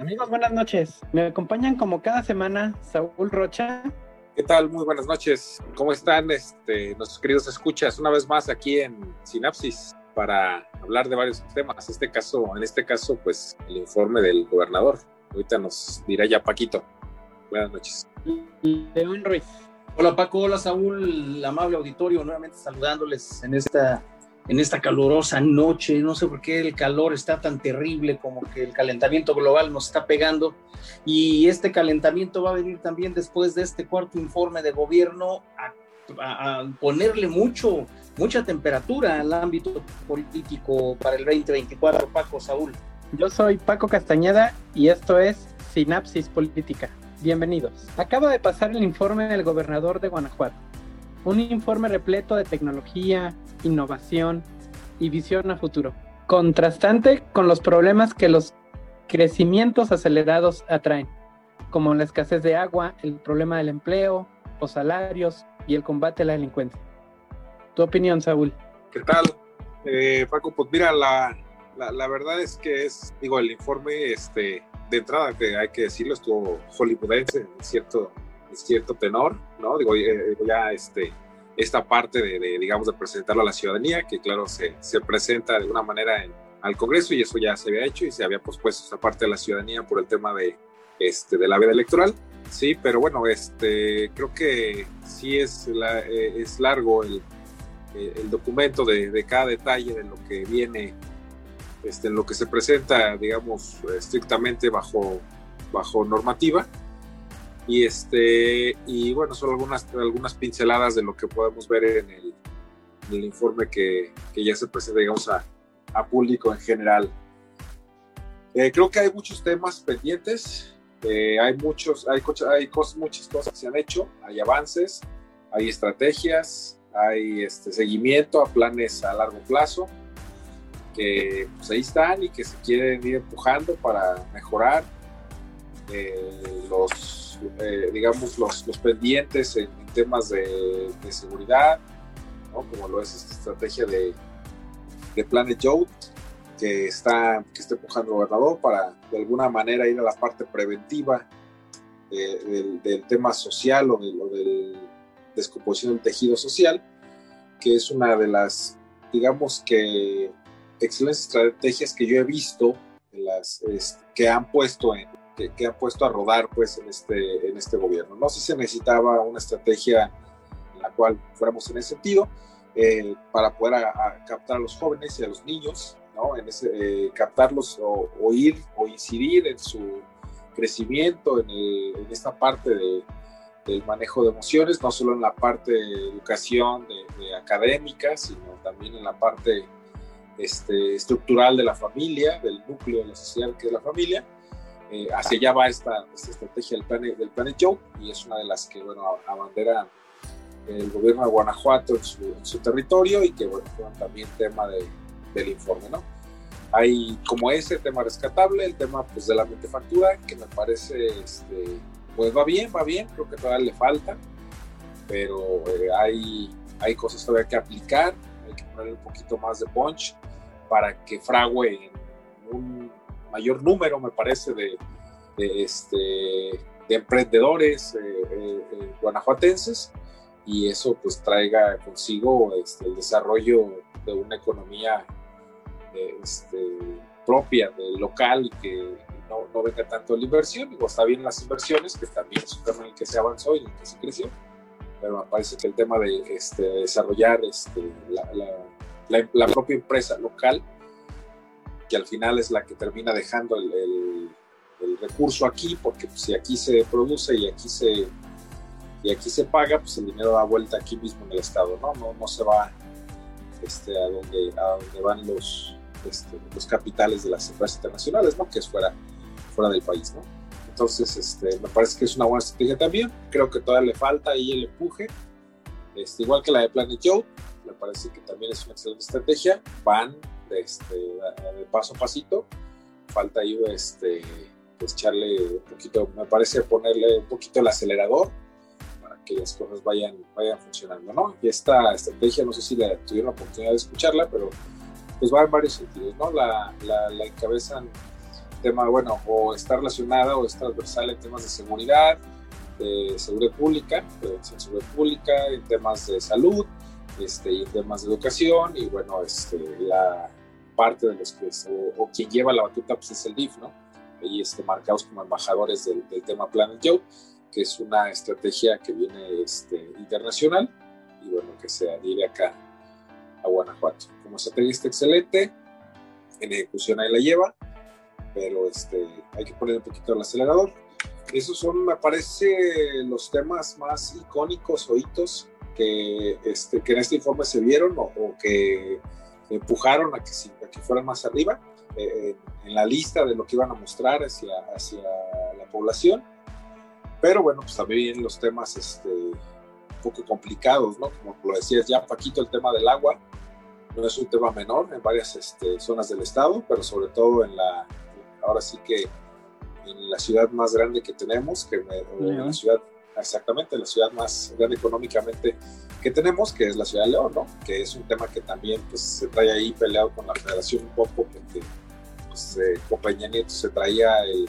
Amigos, buenas noches. Me acompañan como cada semana Saúl Rocha. ¿Qué tal? Muy buenas noches. ¿Cómo están este, nuestros queridos escuchas? Una vez más aquí en Sinapsis para hablar de varios temas. Este caso, en este caso, pues el informe del gobernador. Ahorita nos dirá ya Paquito. Buenas noches. León Ruiz. Hola Paco, hola Saúl, amable auditorio, nuevamente saludándoles en esta en esta calurosa noche. No sé por qué el calor está tan terrible, como que el calentamiento global nos está pegando. Y este calentamiento va a venir también después de este cuarto informe de gobierno a, ponerle mucho, mucha temperatura al ámbito político para el 2024. Paco, Saúl. Yo soy Paco Castañeda y esto es Sinapsis Política. Bienvenidos. Acaba de pasar el informe del gobernador de Guanajuato un informe repleto de tecnología, innovación y visión a futuro, contrastante con los problemas que los crecimientos acelerados atraen, como la escasez de agua, el problema del empleo, los salarios y el combate a la delincuencia. ¿Tu opinión, Saúl? ¿Qué tal? Eh, Paco, pues mira, la, la, verdad es que es, digo, el informe, este, de entrada, que hay que decirlo, estuvo hollywoodense, cierto, cierto tenor, ¿no? Digo, eh, ya este, esta parte de, digamos, de presentarlo a la ciudadanía, que claro, se, se presenta de una manera en, al Congreso y eso ya se había hecho y se había pospuesto esta parte de la ciudadanía por el tema de, este, de la veda electoral. Sí, pero bueno, este, creo que sí es, la, eh, es largo el, eh, el documento de, de, cada detalle de lo que viene, este, en lo que se presenta, digamos, estrictamente bajo, bajo normativa y, este, y bueno, son algunas, algunas pinceladas de lo que podemos ver en el, informe que, que, ya se presenta, digamos, a, a público en general. Eh, creo que hay muchos temas pendientes, eh, hay, muchos, hay, hay cosas, muchas cosas que se han hecho, hay avances, hay estrategias, hay este, seguimiento a planes a largo plazo, que pues, ahí están y que se quieren ir empujando para mejorar eh, los eh, digamos, los, los, pendientes en, temas de, seguridad, como lo es esta estrategia de, de Planet Youth, que está, que está empujando el gobernador para de alguna manera ir a la parte preventiva eh, del, tema social o de, de descomposición del tejido social, que es una de las, digamos que, excelentes estrategias que yo he visto las, que han puesto en, que, ha puesto a rodar pues en este, en este gobierno. No sé si se necesitaba una estrategia en la cual fuéramos en ese sentido eh, para poder captar a los jóvenes y a los niños, ¿no? en ese, eh, captarlos o, ir o incidir en su crecimiento, en, en esta parte de, del manejo de emociones, no solo en la parte de educación de, académica, sino también en la parte este, estructural de la familia, del núcleo de la sociedad que es la familia, eh, hacia allá va esta, estrategia del Planet, del Planet Joe y es una de las que, bueno, abandera el gobierno de Guanajuato en su, territorio y que, bueno, fue también tema de, del informe, ¿no? Hay como ese tema rescatable, el tema pues de la mentefactura, que me parece, este, pues va bien, va bien, creo que todavía le falta, pero eh, hay, hay cosas todavía que aplicar, hay que ponerle un poquito más de punch para que frague en un mayor número, me parece, de, este, de emprendedores eh, eh, eh, guanajuatenses y eso pues traiga consigo este, el desarrollo de una economía este, propia, de local que no, no, venga tanto la inversión. Digo, está bien las inversiones, que también es un tema en el que se avanzó y en el que se creció, pero me parece que el tema de este, desarrollar este, la, la, la propia empresa local que al final es la que termina dejando el, el, recurso aquí, porque pues, si aquí se produce y aquí se, y aquí se paga, pues el dinero da vuelta aquí mismo en el Estado, ¿no? No, no se va este, a, donde, a donde van los, este, los capitales de las empresas internacionales, ¿no? Que es fuera, fuera del país, ¿no? Entonces, este, me parece que es una buena estrategia también. Creo que todavía le falta ahí el empuje. Este, igual que la de Planet Joe, me parece que también es una excelente estrategia. Van este, paso a pasito. Falta ahí este, pues, echarle un poquito, me parece ponerle un poquito el acelerador para que las cosas vayan, vayan funcionando, ¿no? Y esta estrategia, no sé si la, tuvieron la oportunidad de escucharla, pero pues va en varios sentidos, ¿no? La, la, encabezan tema, bueno, o está relacionada o es transversal en temas de seguridad, de seguridad pública, prevención de seguridad pública, en temas de salud, este, y en temas de educación, y bueno, este, la parte de los que, o, quien lleva la batuta, pues es el DIF, ¿no? Y este, marcados como embajadores del, tema Planet Joe, que es una estrategia que viene este, internacional, y bueno, que se adhiere acá a Guanajuato. Como estrategia está excelente, en ejecución ahí la lleva, pero este, hay que poner un poquito el acelerador. Esos son, me parece, los temas más icónicos o hitos que, este, que en este informe se vieron o, que empujaron a que, a que fueran más arriba eh, en la lista de lo que iban a mostrar hacia, hacia la población. Pero bueno, pues también los temas este, un poco complicados, ¿no? Como lo decías ya, Paquito, el tema del agua no es un tema menor en varias este, zonas del estado, pero sobre todo en la, ahora sí que en la ciudad más grande que tenemos, que en la ciudad, exactamente, la ciudad más grande económicamente que tenemos, que es la ciudad de León, ¿no? Que es un tema que también pues, se trae ahí peleado con la federación un poco, porque pues, eh, con Peña Nieto se traía el,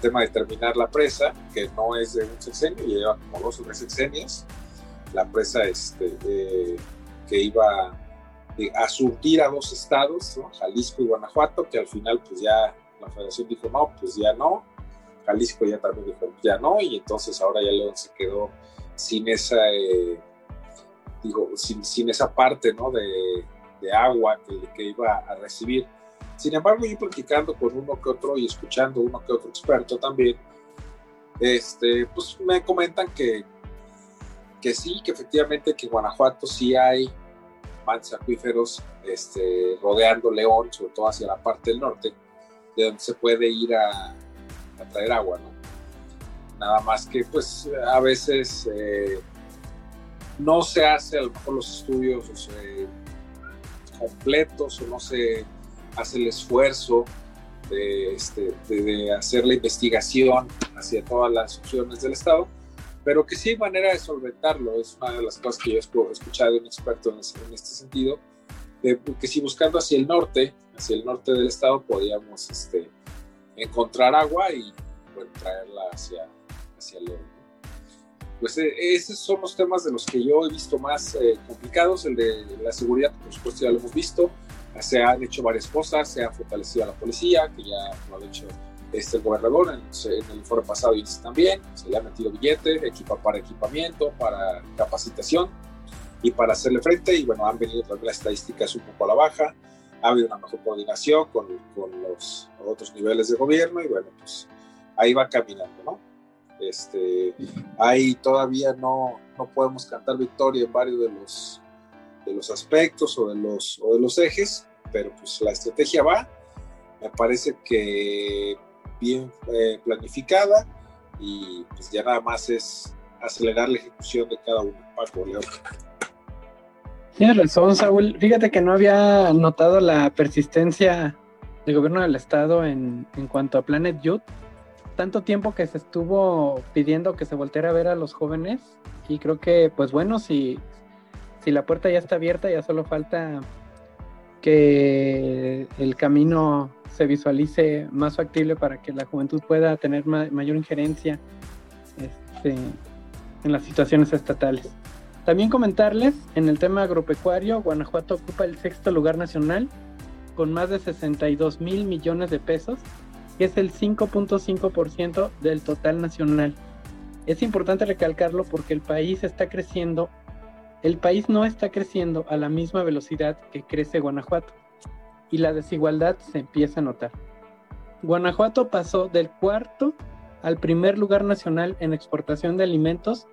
tema de terminar la presa, que no es de un sexenio, lleva como dos o tres sexenios, la presa este, eh, que iba a surtir a dos estados, Jalisco y Guanajuato, que al final pues ya la federación dijo no, pues ya no, Jalisco ya también dijo ya no, y entonces ahora ya León se quedó sin esa, eh, digo, sin, sin, esa parte ¿no? de, de agua que, que, iba a recibir. Sin embargo, yo platicando con uno que otro y escuchando uno que otro experto también, este, pues me comentan que, que sí, que efectivamente que en Guanajuato sí hay mantos acuíferos este, rodeando León, sobre todo hacia la parte del norte, de donde se puede ir a, traer agua, ¿no? Nada más que pues a veces eh, no se hace a lo mejor los estudios completos o no se hace el esfuerzo de, este, de, hacer la investigación hacia todas las opciones del Estado, pero que sí hay manera de solventarlo. Es una de las cosas que yo he de un experto en, este sentido, que si buscando hacia el norte, hacia el norte del estado, podíamos este, encontrar agua y traerla hacia, hacia León. Pues eh, esos son los temas de los que yo he visto más eh, complicados. El de la seguridad, por supuesto, ya lo hemos visto. Se han hecho varias cosas, se ha fortalecido a la policía, que ya lo ha hecho este, el gobernador en, el informe pasado y también. Se le ha metido billete, equipa para equipamiento, para capacitación y para hacerle frente. Y bueno, han venido también las estadísticas un poco a la baja ha habido una mejor coordinación con, con, los otros niveles de gobierno y bueno, pues ahí va caminando, ¿no? Este, ahí todavía no, no podemos cantar victoria en varios de los, de los aspectos o de los, o de los ejes, pero pues la estrategia va, me parece que bien eh, planificada y pues ya nada más es acelerar la ejecución de cada uno. Paco. Tienes razón, Saúl. Fíjate que no había notado la persistencia del gobierno del estado en, en cuanto a Planet Youth. Tanto tiempo que se estuvo pidiendo que se volteara a ver a los jóvenes. Y creo que, pues bueno, si, si la puerta ya está abierta, ya solo falta que el camino se visualice más factible para que la juventud pueda tener mayor injerencia este, en las situaciones estatales. También comentarles, en el tema agropecuario, Guanajuato ocupa el sexto lugar nacional con más de 62 mil millones de pesos, que es el 5.5% del total nacional. Es importante recalcarlo porque el país está creciendo, el país no está creciendo a la misma velocidad que crece Guanajuato y la desigualdad se empieza a notar. Guanajuato pasó del cuarto al primer lugar nacional en exportación de alimentos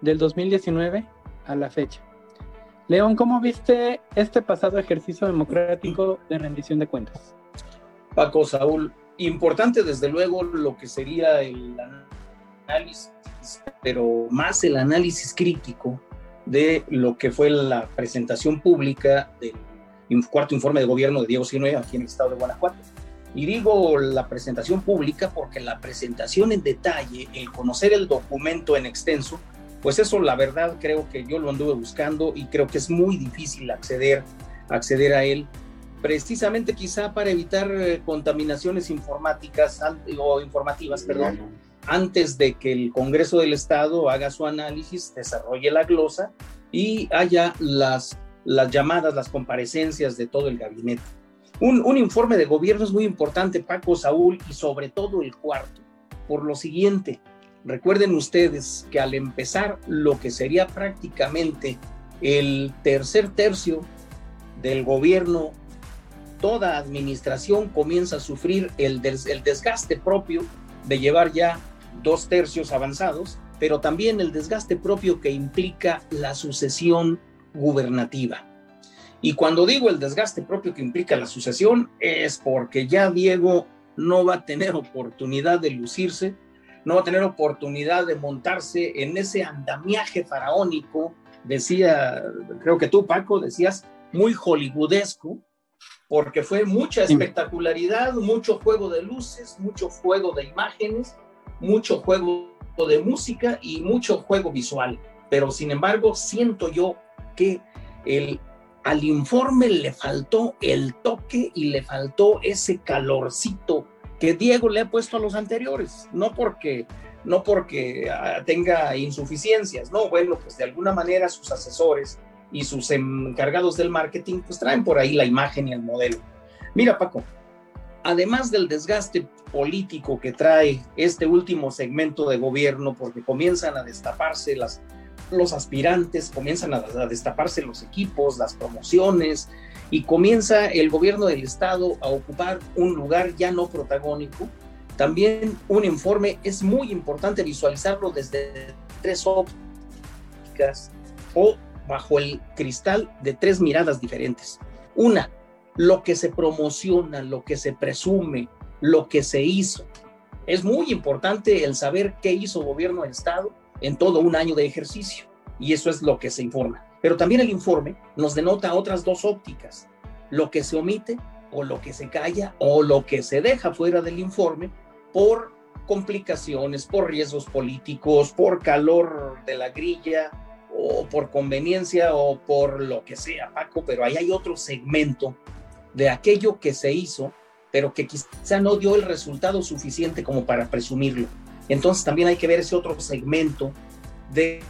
del 2019 a la fecha. León, ¿cómo viste este pasado ejercicio democrático de rendición de cuentas? Paco, Saúl, importante desde luego lo que sería el análisis, pero más el análisis crítico de lo que fue la presentación pública del cuarto informe de gobierno de Diego Sinue aquí en el estado de Guanajuato. Y digo la presentación pública porque la presentación en detalle, el conocer el documento en extenso, pues eso la verdad creo que yo lo anduve buscando y creo que es muy difícil acceder, acceder a él precisamente quizá para evitar eh, contaminaciones informáticas o informativas, perdón, antes de que el Congreso del Estado haga su análisis, desarrolle la glosa y haya las, las llamadas, las comparecencias de todo el gabinete. Un, un informe de gobierno es muy importante, Paco, Saúl, y sobre todo el cuarto, por lo siguiente, recuerden ustedes que al empezar lo que sería prácticamente el tercer tercio del gobierno, toda administración comienza a sufrir el, desgaste propio de llevar ya dos tercios avanzados, pero también el desgaste propio que implica la sucesión gubernativa. Y cuando digo el desgaste propio que implica la sucesión, es porque ya Diego no va a tener oportunidad de lucirse, no va a tener oportunidad de montarse en ese andamiaje faraónico, decía, creo que tú Paco decías, muy hollywoodesco, porque fue mucha espectacularidad, mucho juego de luces, mucho juego de imágenes, mucho juego de música y mucho juego visual. Pero sin embargo, siento yo que el, al informe le faltó el toque y le faltó ese calorcito que Diego le ha puesto a los anteriores, no porque no porque ah, tenga insuficiencias, no, bueno, pues de alguna manera sus asesores y sus encargados del marketing pues traen por ahí la imagen y el modelo. Mira, Paco, además del desgaste político que trae este último segmento de gobierno, porque comienzan a destaparse los aspirantes, comienzan a, a destaparse los equipos, las promociones, y comienza el gobierno del Estado a ocupar un lugar ya no protagónico. También un informe es muy importante visualizarlo desde tres ópticas o bajo el cristal de tres miradas diferentes. Una, lo que se promociona, lo que se presume, lo que se hizo. Es muy importante el saber qué hizo gobierno del Estado en todo un año de ejercicio y eso es lo que se informa. Pero también el informe nos denota otras dos ópticas, lo que se omite o lo que se calla o lo que se deja fuera del informe por complicaciones, por riesgos políticos, por calor de la grilla o por conveniencia o por lo que sea, Paco, pero ahí hay otro segmento de aquello que se hizo, pero que quizá no dio el resultado suficiente como para presumirlo. Entonces también hay que ver ese otro segmento de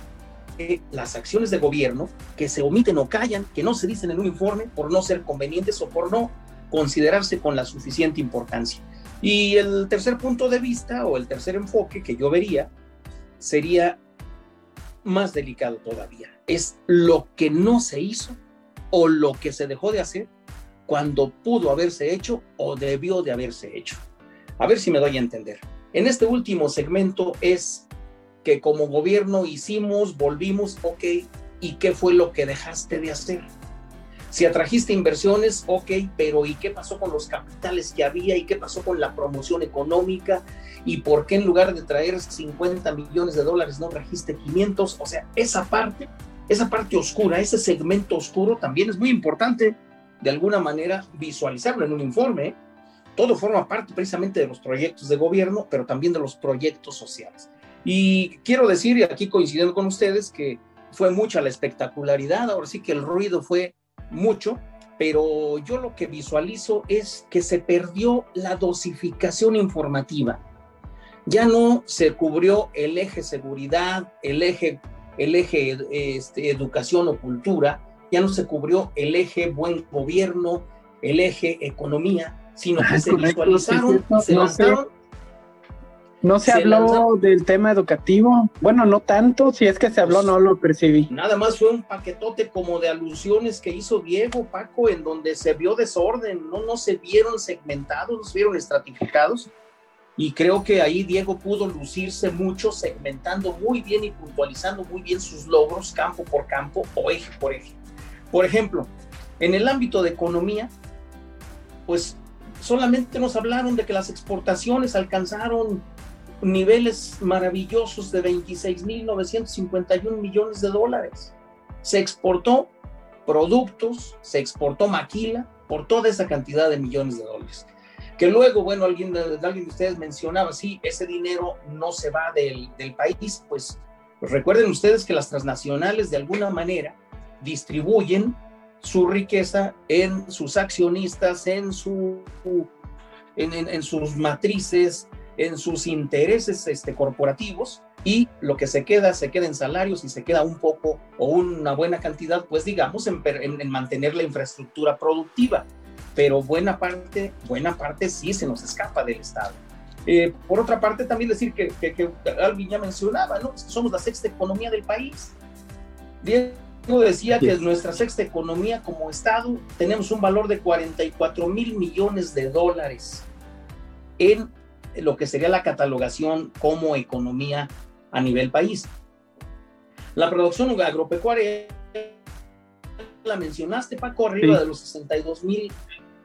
las acciones de gobierno que se omiten o callan, que no se dicen en un informe por no ser convenientes o por no considerarse con la suficiente importancia. Y el tercer punto de vista o el tercer enfoque que yo vería sería más delicado todavía. Es lo que no se hizo o lo que se dejó de hacer cuando pudo haberse hecho o debió de haberse hecho. A ver si me doy a entender. En este último segmento es que como gobierno hicimos, volvimos, ok, ¿y qué fue lo que dejaste de hacer? Si atrajiste inversiones, ok, pero ¿y qué pasó con los capitales que había? ¿Y qué pasó con la promoción económica? ¿Y por qué en lugar de traer 50 millones de dólares no trajiste 500? O sea, esa parte, esa parte oscura, ese segmento oscuro también es muy importante de alguna manera visualizarlo en un informe. ¿eh? Todo forma parte precisamente de los proyectos de gobierno, pero también de los proyectos sociales. Y quiero decir, y aquí coincidiendo con ustedes, que fue mucha la espectacularidad, ahora sí que el ruido fue mucho, pero yo lo que visualizo es que se perdió la dosificación informativa. Ya no se cubrió el eje seguridad, el eje, el eje este, educación o cultura, ya no se cubrió el eje buen gobierno, el eje economía, sino que se visualizaron, se lanzaron ¿No se, habló del tema educativo? Bueno, no tanto, si es que se habló, pues, no lo percibí. Nada más fue un paquetote como de alusiones que hizo Diego, Paco, en donde se vio desorden, no, no se vieron segmentados, no se vieron estratificados. Y creo que ahí Diego pudo lucirse mucho, segmentando muy bien y puntualizando muy bien sus logros campo por campo o eje por eje. Por ejemplo, en el ámbito de economía, pues solamente nos hablaron de que las exportaciones alcanzaron niveles maravillosos de 26.951 millones de dólares. Se exportó productos, se exportó maquila por toda esa cantidad de millones de dólares. Que luego, bueno, alguien de, alguien de ustedes mencionaba, sí, ese dinero no se va del, del país, pues, pues recuerden ustedes que las transnacionales de alguna manera distribuyen su riqueza en sus accionistas, en, su, en, sus matrices, en sus intereses este, corporativos y lo que se queda, se queda en salarios y se queda un poco o una buena cantidad, pues digamos, en, en mantener la infraestructura productiva. Pero buena parte, buena parte sí se nos escapa del Estado. Eh, por otra parte, también decir que, que, que alguien ya mencionaba, ¿no? somos la sexta economía del país. Diego decía que nuestra sexta economía como Estado tenemos un valor de 44 mil millones de dólares en lo que sería la catalogación como economía a nivel país. La producción agropecuaria, la mencionaste, Paco, arriba de los 62 mil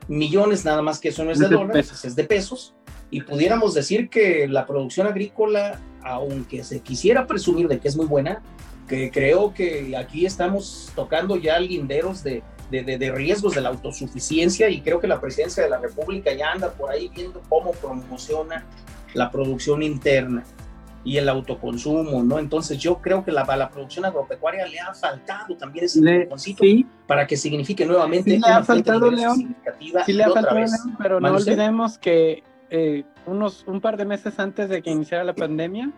millones, nada más que eso no es de, dólares, es de pesos. Y pudiéramos decir que la producción agrícola, aunque se quisiera presumir de que es muy buena, que creo que aquí estamos tocando ya linderos de, de, de, riesgos de la autosuficiencia y creo que la presidencia de la República ya anda por ahí viendo cómo promociona la producción interna y el autoconsumo, ¿no? Entonces yo creo que la, a la producción agropecuaria le ha faltado también ese le, para que signifique nuevamente sí le ha faltado León, sí le ha faltado León, pero no olvidemos que eh, unos un par de meses antes de que iniciara la pandemia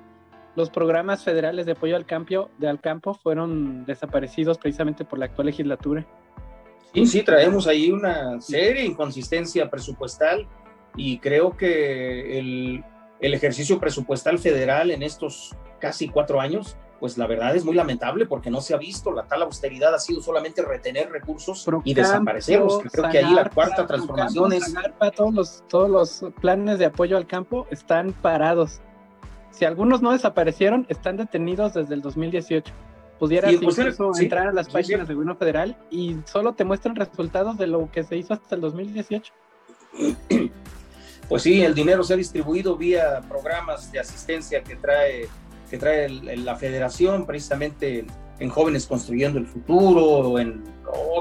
los programas federales de apoyo al campo, de al campo fueron desaparecidos precisamente por la actual legislatura. Sí, sí, traemos ahí una seria inconsistencia presupuestal y creo que el, el ejercicio presupuestal federal en estos casi cuatro años, pues la verdad es muy lamentable porque no se ha visto, la tal austeridad ha sido solamente retener recursos y desaparecerlos. Creo que ahí la cuarta transformación es... todos, los, todos los planes de apoyo al campo están parados si algunos no desaparecieron, están detenidos desde el 2018. Pudieras incluso entrar a las páginas del gobierno federal y solo te muestran resultados de lo que se hizo hasta el 2018. Pues sí, el dinero se ha distribuido vía programas de asistencia que trae, que trae la federación, precisamente en Jóvenes Construyendo el Futuro, en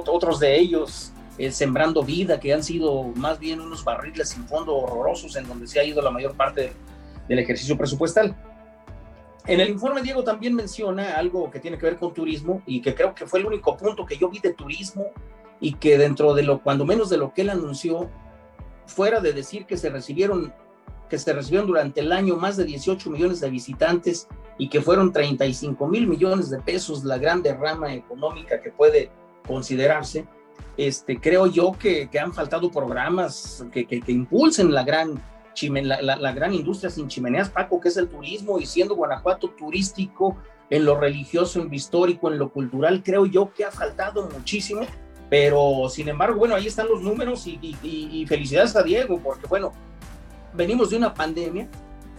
otros de ellos, eh, Sembrando Vida, que han sido más bien unos barriles sin fondo horrorosos en donde se ha ido la mayor parte del ejercicio presupuestal. En el informe Diego también menciona algo que tiene que ver con turismo y que creo que fue el único punto que yo vi de turismo y que dentro de lo, cuando menos de lo que él anunció, fuera de decir que se recibieron, que se recibieron durante el año más de 18 millones de visitantes y que fueron 35 mil millones de pesos la gran derrama económica que puede considerarse, este, creo yo que, que han faltado programas que, que, que impulsen la gran la, gran industria sin chimeneas, Paco, que es el turismo, y siendo Guanajuato turístico en lo religioso, en lo histórico, en lo cultural, creo yo que ha faltado muchísimo, pero sin embargo, bueno, ahí están los números y, felicidades a Diego, porque bueno, venimos de una pandemia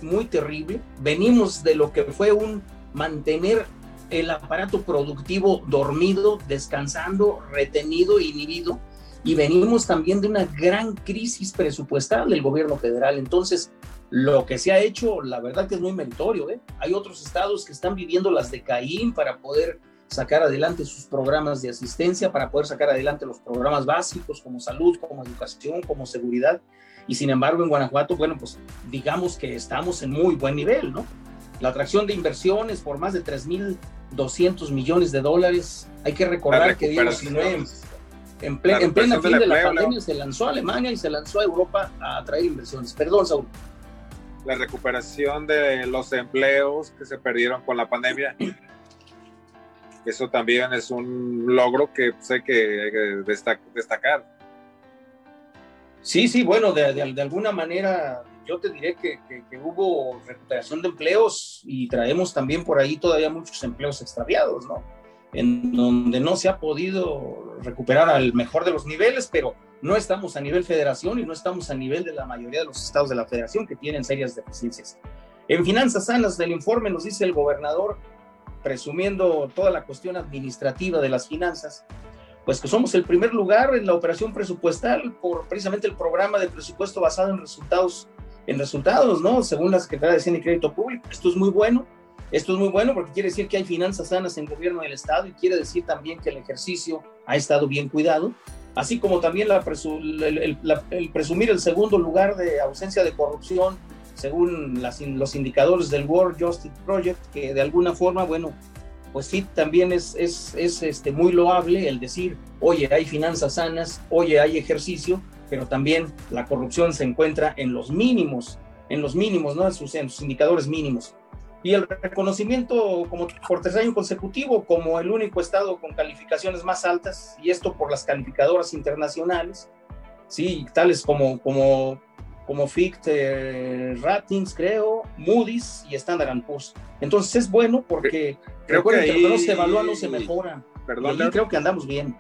muy terrible, venimos de lo que fue un mantener el aparato productivo dormido, descansando, retenido, inhibido, y venimos también de una gran crisis presupuestal del gobierno federal. Entonces, lo que se ha hecho, la verdad que es muy meritorio. ¿eh? Hay otros estados que están viviendo las de Caín para poder sacar adelante sus programas de asistencia, para poder sacar adelante los programas básicos como salud, como educación, como seguridad. Y sin embargo, en Guanajuato, bueno, pues digamos que estamos en muy buen nivel, ¿no? La atracción de inversiones por más de 3.200 millones de dólares. Hay que recordar que Sinue en, plena fin de la pandemia se lanzó a Alemania y se lanzó a Europa a atraer inversiones. Perdón, Saúl. La recuperación de los empleos que se perdieron con la pandemia. Eso también es un logro que sé que hay que destacar. Sí, sí, bueno, de, de, alguna manera yo te diré que, que, hubo recuperación de empleos y traemos también por ahí todavía muchos empleos extraviados, ¿no? En donde no se ha podido recuperar al mejor de los niveles, pero no estamos a nivel federación y no estamos a nivel de la mayoría de los estados de la federación que tienen serias deficiencias. En finanzas sanas del informe nos dice el gobernador, presumiendo toda la cuestión administrativa de las finanzas, pues que somos el primer lugar en la operación presupuestal por precisamente el programa de presupuesto basado en resultados, en resultados, ¿no? Según la Secretaría de Hacienda y Crédito Público. Esto es muy bueno esto es muy bueno porque quiere decir que hay finanzas sanas en el gobierno del Estado y quiere decir también que el ejercicio ha estado bien cuidado, así como también la el, presumir el segundo lugar de ausencia de corrupción según los indicadores del World Justice Project, que de alguna forma, bueno, pues sí, también es, es, es este, muy loable el decir, oye, hay finanzas sanas, oye, hay ejercicio, pero también la corrupción se encuentra en los mínimos, en los mínimos, ¿no? En sus indicadores mínimos. Y el reconocimiento como por tercer año consecutivo como el único estado con calificaciones más altas, y esto por las calificadoras internacionales, sí, tales como, como como FICT eh, Ratings, creo, Moody's y Standard Poor's. Entonces es bueno porque creo recuerden que, que no se evalúa no se mejora. Perdón, y creo que andamos bien.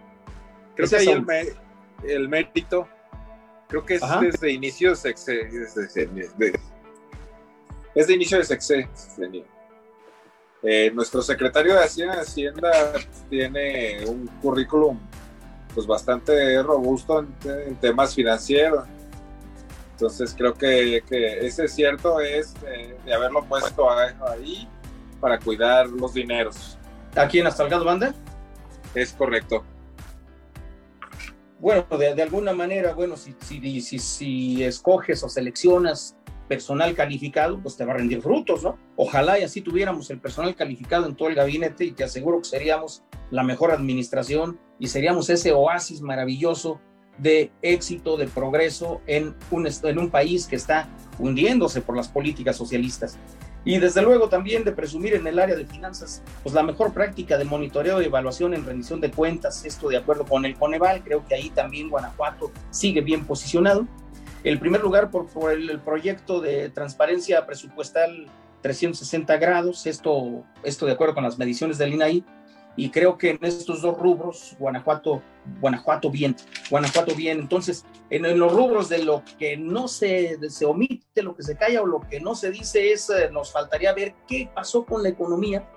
Creo que ahí el, el, mérito, creo que es desde inicio de, de, es de inicio de sexenio. Eh, nuestro secretario de Hacienda, tiene un currículum pues bastante robusto en temas financieros entonces creo que, ese cierto es de, haberlo puesto ahí para cuidar los dineros. ¿Aquí en Astalgado Banda? Es correcto. Bueno, de, alguna manera, bueno, si, si, si, si escoges o seleccionas personal calificado, pues te va a rendir frutos, ¿no? Ojalá y así tuviéramos el personal calificado en todo el gabinete y te aseguro que seríamos la mejor administración y seríamos ese oasis maravilloso de éxito, de progreso en un, en un país que está hundiéndose por las políticas socialistas. Y desde luego también de presumir en el área de finanzas, pues la mejor práctica de monitoreo y evaluación en rendición de cuentas, esto de acuerdo con el Coneval, creo que ahí también Guanajuato sigue bien posicionado. El primer lugar por, por el, el, proyecto de transparencia presupuestal 360 grados, esto, esto de acuerdo con las mediciones del INAI, y creo que en estos dos rubros, Guanajuato, Guanajuato bien, Guanajuato bien. Entonces, en, los rubros de lo que no se, se omite, lo que se calla o lo que no se dice es, eh, nos faltaría ver qué pasó con la economía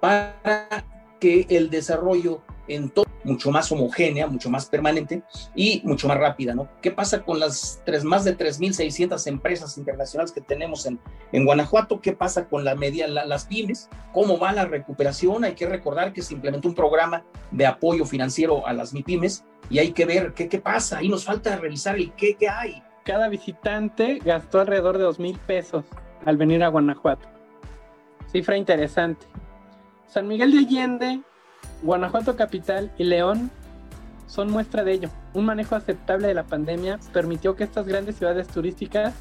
para que el desarrollo en todo mucho más homogénea, mucho más permanente y mucho más rápida, ¿no? ¿Qué pasa con las tres, más de 3.600 empresas internacionales que tenemos en, en Guanajuato? ¿Qué pasa con la media, las pymes? ¿Cómo va la recuperación? Hay que recordar que se implementó un programa de apoyo financiero a las MIPYMES y hay que ver qué, qué pasa. Ahí nos falta revisar el qué, qué hay. Cada visitante gastó alrededor de 2.000 pesos al venir a Guanajuato. Cifra interesante. San Miguel de Allende Guanajuato Capital y León son muestra de ello. Un manejo aceptable de la pandemia permitió que estas grandes ciudades turísticas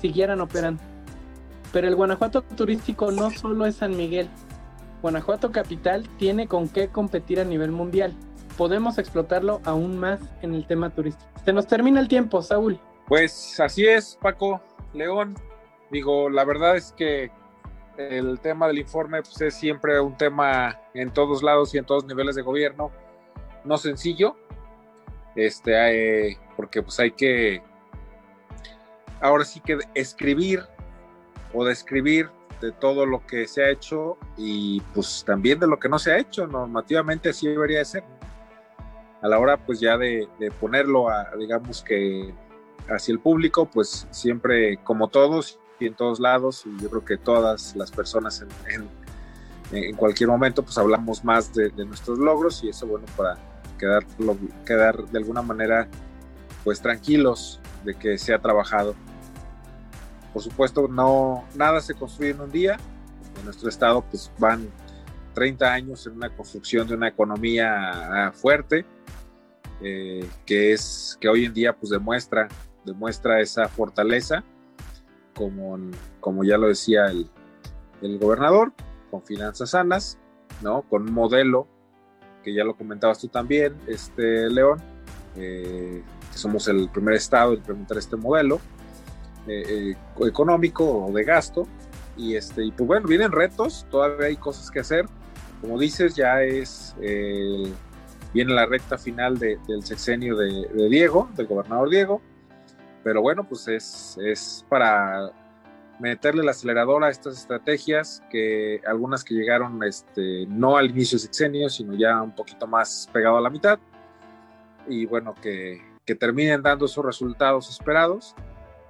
siguieran operando. Pero el Guanajuato turístico no solo es San Miguel. Guanajuato Capital tiene con qué competir a nivel mundial. Podemos explotarlo aún más en el tema turístico. Se nos termina el tiempo, Saúl. Pues así es, Paco. León, digo, la verdad es que el tema del informe pues, es siempre un tema en todos lados y en todos niveles de gobierno, no sencillo, este, eh, porque pues hay que, ahora sí que escribir o describir de todo lo que se ha hecho y pues también de lo que no se ha hecho, normativamente así debería de ser. A la hora pues ya de, de ponerlo a, digamos que hacia el público, pues siempre como todos y en todos lados y yo creo que todas las personas en, en, cualquier momento pues hablamos más de, nuestros logros y eso bueno para quedar, quedar de alguna manera pues tranquilos de que se ha trabajado. Por supuesto no nada se construye en un día, en nuestro estado pues van 30 años en una construcción de una economía ah, fuerte eh, que es que hoy en día pues demuestra demuestra esa fortaleza como, como ya lo decía el, el gobernador, con finanzas sanas, ¿no? Con un modelo que ya lo comentabas tú también, este León, eh, que somos el primer estado en implementar este modelo eh, eh, económico o de gasto. Y, este, y pues bueno, vienen retos, todavía hay cosas que hacer. Como dices, ya es, viene la recta final del sexenio de, de Diego, del gobernador Diego pero bueno, pues es, es para meterle el acelerador a estas estrategias, que algunas que llegaron este, no al inicio del sexenio, sino ya un poquito más pegado a la mitad, y bueno, que, que terminen dando esos resultados esperados,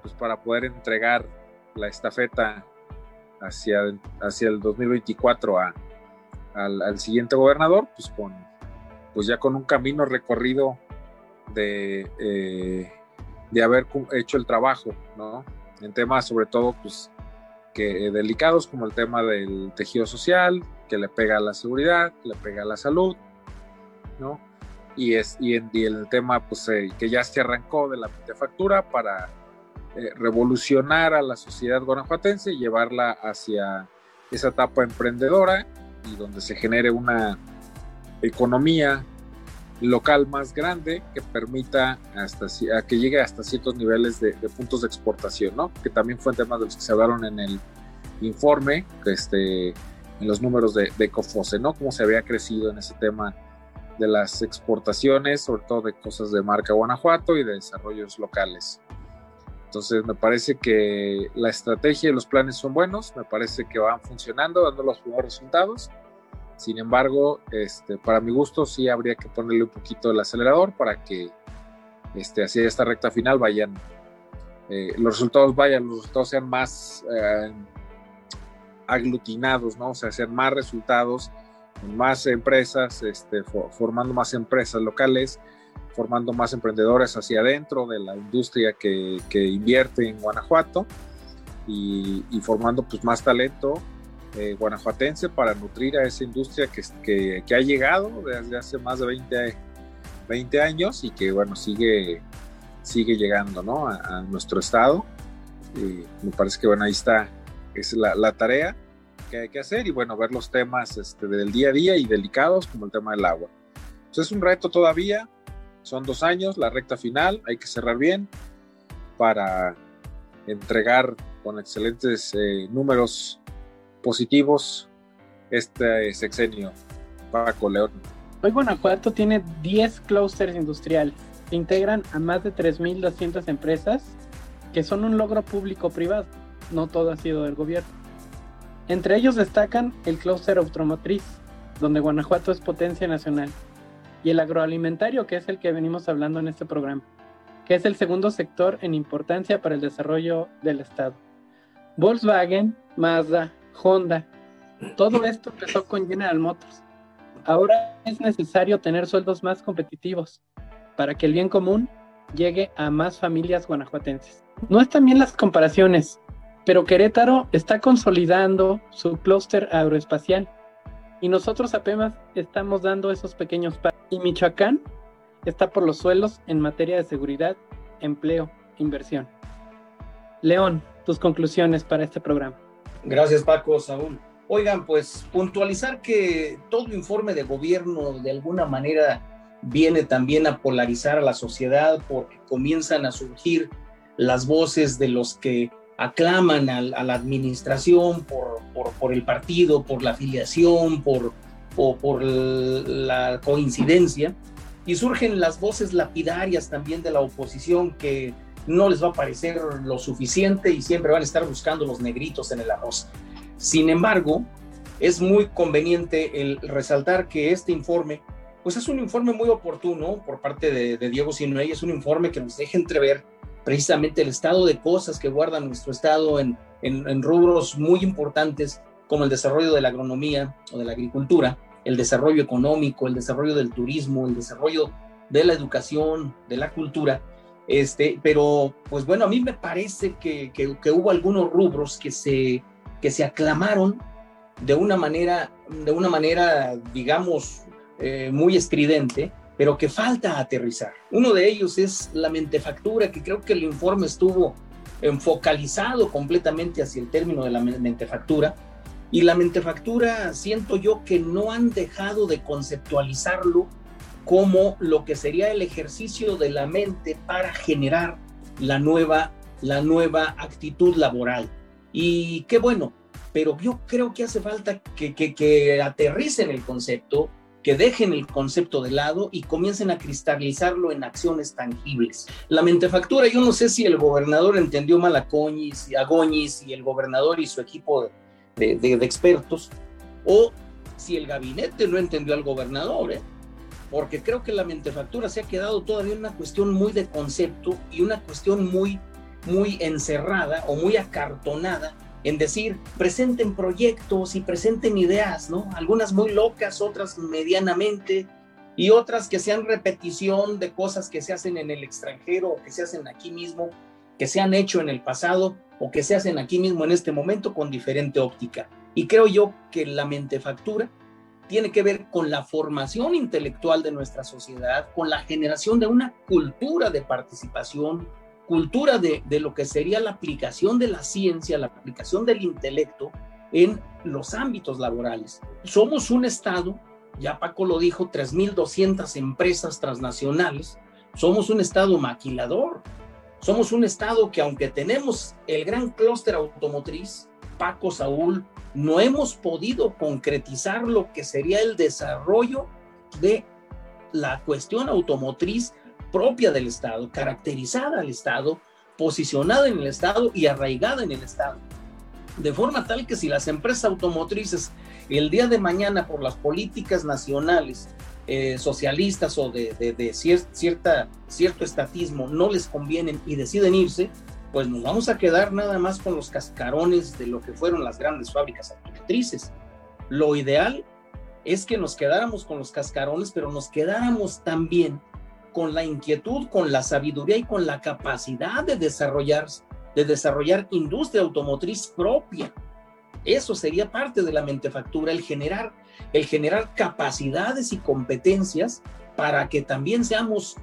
pues para poder entregar la estafeta hacia, hacia el 2024 a, al, al, siguiente gobernador, pues, con, pues ya con un camino recorrido de... Eh, de haber hecho el trabajo, ¿no? En temas sobre todo, pues, que delicados como el tema del tejido social, que le pega a la seguridad, le pega a la salud, ¿no? Y, es, y, en, el tema pues, eh, que ya se arrancó de la factura para eh, revolucionar a la sociedad guanajuatense y llevarla hacia esa etapa emprendedora y donde se genere una economía local más grande que permita hasta que llegue hasta ciertos niveles de, puntos de exportación, ¿no? Que también fue un tema de los que se hablaron en el informe, este, en los números de, de Cofose, ¿no? Cómo se había crecido en ese tema de las exportaciones, sobre todo de cosas de marca Guanajuato y de desarrollos locales. Entonces me parece que la estrategia y los planes son buenos, me parece que van funcionando, dando los primeros resultados sin embargo, este, para mi gusto sí habría que ponerle un poquito el acelerador para que este, hacia esta recta final vayan, eh, los resultados vayan, los resultados sean más eh, aglutinados, ¿no? O sea, sean más resultados, más empresas, este, formando más empresas locales, formando más emprendedores hacia adentro de la industria que, invierte en Guanajuato y, y formando pues más talento eh, guanajuatense para nutrir a esa industria que, que, ha llegado desde hace más de 20, 20, años y que bueno, sigue, sigue llegando ¿no? a, nuestro estado. Y me parece que bueno, ahí está, es la, la, tarea que hay que hacer y bueno, ver los temas este, del día a día y delicados como el tema del agua. Entonces es un reto todavía, son dos años, la recta final, hay que cerrar bien para entregar con excelentes eh, números positivos este sexenio, Paco León. Hoy Guanajuato tiene 10 clústeres industriales que integran a más de 3.200 empresas que son un logro público-privado, no todo ha sido del gobierno. Entre ellos destacan el clúster automotriz, donde Guanajuato es potencia nacional, y el agroalimentario, que es el que venimos hablando en este programa, que es el segundo sector en importancia para el desarrollo del Estado. Volkswagen, Mazda, Honda. Todo esto empezó con General Motors. Ahora es necesario tener sueldos más competitivos para que el bien común llegue a más familias guanajuatenses. No están bien las comparaciones, pero Querétaro está consolidando su clúster aeroespacial y nosotros apenas estamos dando esos pequeños pasos. Y Michoacán está por los suelos en materia de seguridad, empleo, inversión. León, tus conclusiones para este programa. Gracias, Paco, Saúl. Oigan, pues puntualizar que todo informe de gobierno de alguna manera viene también a polarizar a la sociedad porque comienzan a surgir las voces de los que aclaman a, la administración por, el partido, por la afiliación, por, por la coincidencia, y surgen las voces lapidarias también de la oposición que no les va a parecer lo suficiente y siempre van a estar buscando los negritos en el arroz. Sin embargo, es muy conveniente el resaltar que este informe, pues es un informe muy oportuno por parte de, Diego Sinuey, es un informe que nos deja entrever precisamente el estado de cosas que guarda nuestro estado en, en rubros muy importantes como el desarrollo de la agronomía o de la agricultura, el desarrollo económico, el desarrollo del turismo, el desarrollo de la educación, de la cultura, este, pero, pues bueno, a mí me parece que, hubo algunos rubros que se, que se aclamaron de una manera, de una manera digamos, eh, muy estridente, pero que falta aterrizar. Uno de ellos es la mentefactura, que creo que el informe estuvo enfocalizado completamente hacia el término de la mentefactura. Y la mentefactura siento yo que no han dejado de conceptualizarlo como lo que sería el ejercicio de la mente para generar la nueva, la nueva actitud laboral. Y qué bueno, pero yo creo que hace falta que, que, que aterricen el concepto, que dejen el concepto de lado y comiencen a cristalizarlo en acciones tangibles. La mentefactura, yo no sé si el gobernador entendió mal a Coñis, a y el gobernador y su equipo de, de, de expertos, o si el gabinete no entendió al gobernador, ¿eh? Porque creo que la mentefactura se ha quedado todavía una cuestión muy de concepto y una cuestión muy, muy encerrada o muy acartonada en decir, presenten proyectos y presenten ideas, ¿no? Algunas muy locas, otras medianamente, y otras que sean repetición de cosas que se hacen en el extranjero o que se hacen aquí mismo, que se han hecho en el pasado o que se hacen aquí mismo en este momento con diferente óptica. Y creo yo que la mentefactura tiene que ver con la formación intelectual de nuestra sociedad, con la generación de una cultura de participación, cultura de, lo que sería la aplicación de la ciencia, la aplicación del intelecto en los ámbitos laborales. Somos un Estado, ya Paco lo dijo, 3.200 empresas transnacionales, somos un Estado maquilador, somos un Estado que aunque tenemos el gran clúster automotriz, Paco, Saúl, no hemos podido concretizar lo que sería el desarrollo de la cuestión automotriz propia del Estado, caracterizada al Estado, posicionada en el Estado y arraigada en el Estado. De forma tal que si las empresas automotrices el día de mañana por las políticas nacionales eh, socialistas o de, de, cierto estatismo no les convienen y deciden irse, pues nos vamos a quedar nada más con los cascarones de lo que fueron las grandes fábricas automotrices. Lo ideal es que nos quedáramos con los cascarones, pero nos quedáramos también con la inquietud, con la sabiduría y con la capacidad de desarrollar, de desarrollar industria automotriz propia. Eso sería parte de la mentefactura, el generar el generar capacidades y competencias para que también seamos,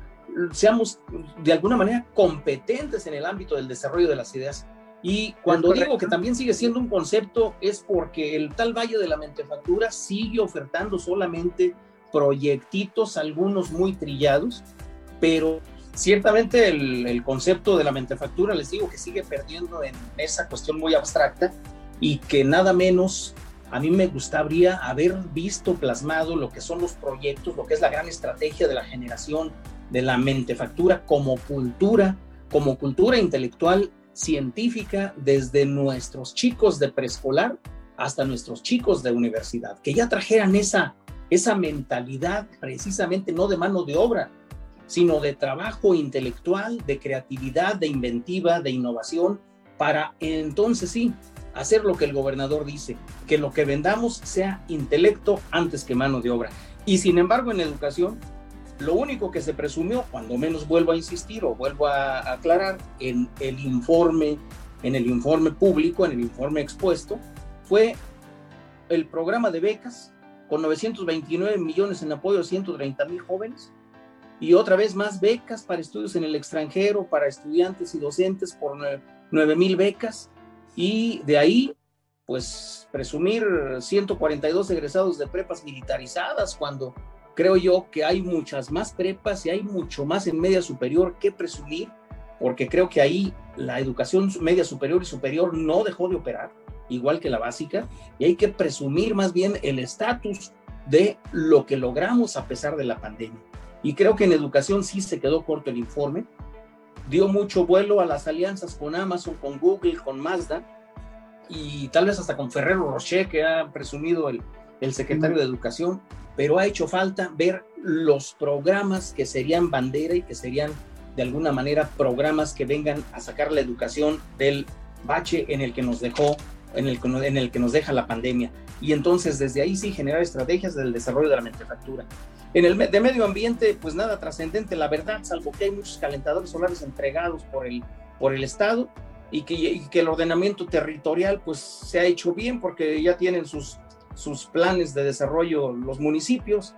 seamos de alguna manera competentes en el ámbito del desarrollo de las ideas. Y cuando digo que también sigue siendo un concepto es porque el tal Valle de la Mentefactura sigue ofertando solamente proyectitos, algunos muy trillados, pero ciertamente el, el, concepto de la mentefactura, les digo que sigue perdiendo en esa cuestión muy abstracta y que nada menos a mí me gustaría haber visto plasmado lo que son los proyectos, lo que es la gran estrategia de la generación de la mentefactura como cultura, como cultura intelectual científica desde nuestros chicos de preescolar hasta nuestros chicos de universidad, que ya trajeran esa, esa mentalidad precisamente no de mano de obra, sino de trabajo intelectual, de creatividad, de inventiva, de innovación, para entonces sí hacer lo que el gobernador dice, que lo que vendamos sea intelecto antes que mano de obra. Y sin embargo, en educación, lo único que se presumió, cuando menos vuelvo a insistir o vuelvo a aclarar, en el informe, en el informe público, en el informe expuesto, fue el programa de becas con 929 millones en apoyo a 130 mil jóvenes y otra vez más becas para estudios en el extranjero, para estudiantes y docentes por 9 mil becas y de ahí, pues presumir 142 egresados de prepas militarizadas cuando creo yo que hay muchas más prepas y hay mucho más en media superior que presumir, porque creo que ahí la educación media superior y superior no dejó de operar, igual que la básica, y hay que presumir más bien el estatus de lo que logramos a pesar de la pandemia. Y creo que en educación sí se quedó corto el informe, dio mucho vuelo a las alianzas con Amazon, con Google, con Mazda y tal vez hasta con Ferrero Rocher, que ha presumido el, el secretario de Educación, pero ha hecho falta ver los programas que serían bandera y que serían de alguna manera programas que vengan a sacar la educación del bache en el que nos dejó, en el, en el que nos deja la pandemia. Y entonces desde ahí sí generar estrategias del desarrollo de la manufactura. En el de medio ambiente, pues nada trascendente, la verdad, salvo que hay muchos calentadores solares entregados por el, por el Estado y que, que el ordenamiento territorial pues se ha hecho bien porque ya tienen sus, sus planes de desarrollo los municipios.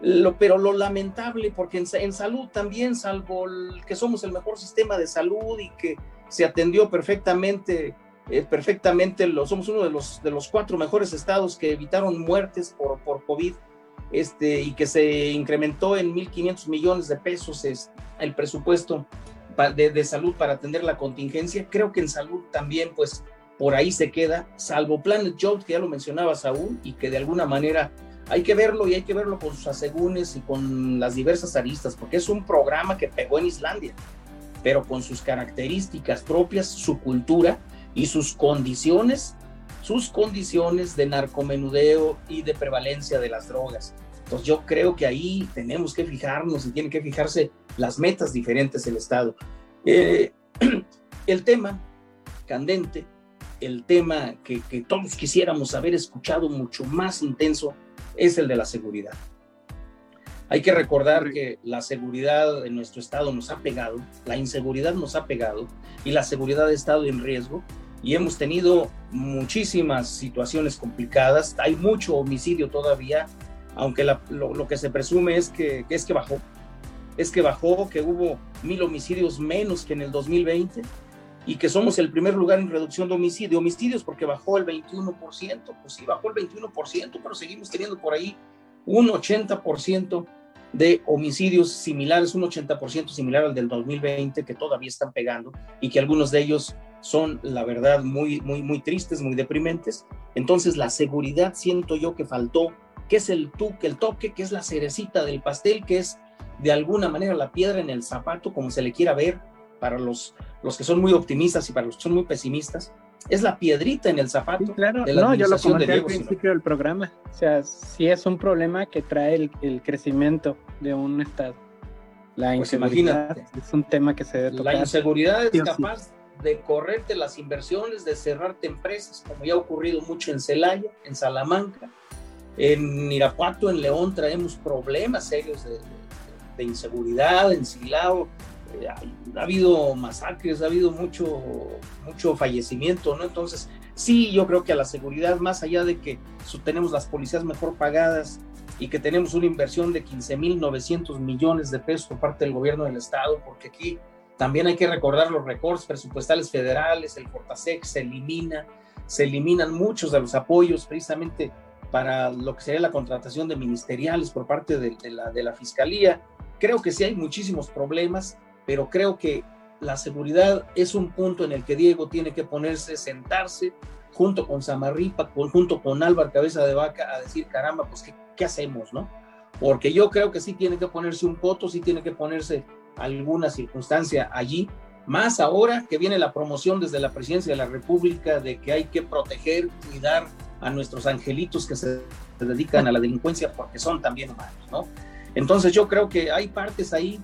Lo, pero lo lamentable, porque en, salud también, salvo que somos el mejor sistema de salud y que se atendió perfectamente, eh, perfectamente, lo, somos uno de los, de los cuatro mejores estados que evitaron muertes por, por COVID este, y que se incrementó en 1.500 millones de pesos es el presupuesto de, de, salud para atender la contingencia. Creo que en salud también, pues por ahí se queda, salvo Planet Jobs, que ya lo mencionaba Saúl, y que de alguna manera hay que verlo y hay que verlo con sus asegúnes y con las diversas aristas, porque es un programa que pegó en Islandia, pero con sus características propias, su cultura y sus condiciones sus condiciones de narcomenudeo y de prevalencia de las drogas. Entonces yo creo que ahí tenemos que fijarnos y tienen que fijarse las metas diferentes del Estado. Eh, el tema candente, el tema que, que todos quisiéramos haber escuchado mucho más intenso, es el de la seguridad. Hay que recordar que la seguridad en nuestro estado nos ha pegado, la inseguridad nos ha pegado y la seguridad ha estado en riesgo y hemos tenido muchísimas situaciones complicadas. Hay mucho homicidio todavía, aunque lo, que se presume es que, es que bajó. Es que bajó, que hubo mil homicidios menos que en el 2020 y que somos el primer lugar en reducción de homicidios, porque bajó el 21%, pues sí, bajó el 21%, pero seguimos teniendo por ahí un 80% de homicidios similares, un 80% similar al del 2020, que todavía están pegando y que algunos de ellos son, la verdad, muy, muy, muy tristes, muy deprimentes. Entonces, la seguridad siento yo que faltó, que es el que el toque, que es la cerecita del pastel, que es de alguna manera la piedra en el zapato, como se le quiera ver, para los, los que son muy optimistas y para los que son muy pesimistas, es la piedrita en el zapato. claro, no, yo lo comenté al principio del programa. O sea, sí es un problema que trae el, crecimiento de un Estado. La pues inseguridad es un tema que se debe La inseguridad es capaz de correrte las inversiones, de cerrarte empresas, como ya ha ocurrido mucho en Celaya, en Salamanca, en Irapuato, en León traemos problemas serios de, de inseguridad, en Silao, eh, ha habido masacres, ha habido mucho, mucho fallecimiento, ¿no? Entonces, sí, yo creo que a la seguridad, más allá de que tenemos las policías mejor pagadas y que tenemos una inversión de 15.900 millones de pesos por parte del gobierno del Estado, porque aquí también hay que recordar los recortes presupuestales federales, el Fortasec se elimina, se eliminan muchos de los apoyos precisamente para lo que sería la contratación de ministeriales por parte de, la, de la Fiscalía. Creo que sí hay muchísimos problemas pero creo que la seguridad es un punto en el que Diego tiene que ponerse, sentarse junto con Samarripa, junto con Álvaro Cabeza de Vaca, a decir, caramba, pues, ¿qué, hacemos, no? Porque yo creo que sí tiene que ponerse un coto, sí tiene que ponerse alguna circunstancia allí, más ahora que viene la promoción desde la presidencia de la República de que hay que proteger, cuidar a nuestros angelitos que se dedican a la delincuencia porque son también humanos, ¿no? Entonces yo creo que hay partes ahí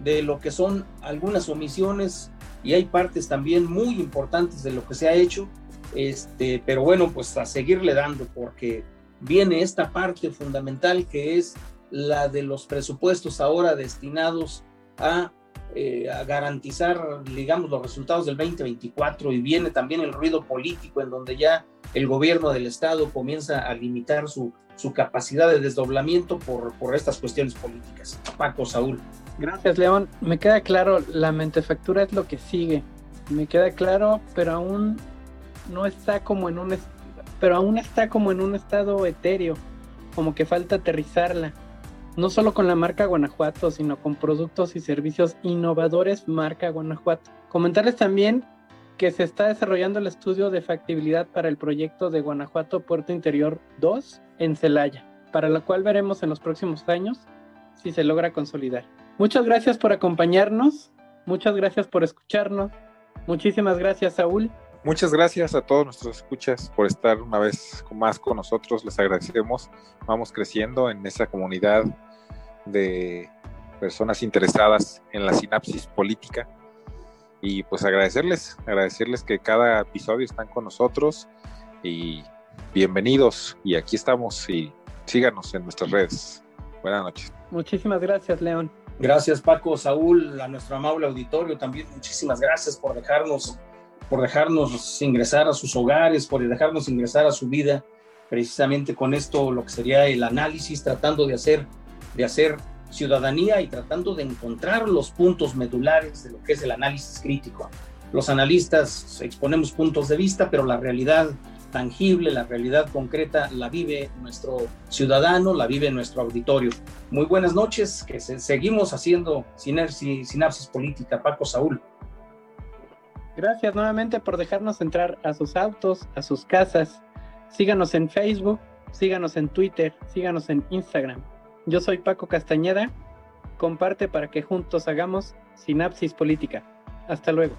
de lo que son algunas omisiones y hay partes también muy importantes de lo que se ha hecho, este, pero bueno, pues a seguirle dando porque viene esta parte fundamental que es la de los presupuestos ahora destinados a, eh, garantizar, digamos, los resultados del 2024 y viene también el ruido político en donde ya el gobierno del Estado comienza a limitar su, su capacidad de desdoblamiento por, por estas cuestiones políticas. Paco, Saúl. Gracias, León. Me queda claro, la mentefactura es lo que sigue. Me queda claro, pero aún no está como en un pero aún está como en un estado etéreo, como que falta aterrizarla. No solo con la marca Guanajuato, sino con productos y servicios innovadores marca Guanajuato. Comentarles también que se está desarrollando el estudio de factibilidad para el proyecto de Guanajuato Puerto Interior 2 en Celaya, para lo cual veremos en los próximos años si se logra consolidar. Muchas gracias por acompañarnos, muchas gracias por escucharnos, muchísimas gracias Saúl. Muchas gracias a todos nuestros escuchas por estar una vez más con nosotros, les agradecemos, vamos creciendo en esa comunidad de personas interesadas en la sinapsis política y pues agradecerles, agradecerles que cada episodio están con nosotros y bienvenidos y aquí estamos y síganos en nuestras redes. Buenas noches. Muchísimas gracias, León. Gracias, Paco, Saúl, a nuestro amable auditorio también. Muchísimas gracias por dejarnos, por dejarnos ingresar a sus hogares, por dejarnos ingresar a su vida, precisamente con esto, lo que sería el análisis, tratando de hacer, de hacer ciudadanía y tratando de encontrar los puntos medulares de lo que es el análisis crítico. Los analistas exponemos puntos de vista, pero la realidad tangible, la realidad concreta la vive nuestro ciudadano, la vive nuestro auditorio. Muy buenas noches, que seguimos haciendo sinapsis política. Paco Saúl. Gracias nuevamente por dejarnos entrar a sus autos, a sus casas. Síganos en Facebook, síganos en Twitter, síganos en Instagram. Yo soy Paco Castañeda. Comparte para que juntos hagamos sinapsis política. Hasta luego.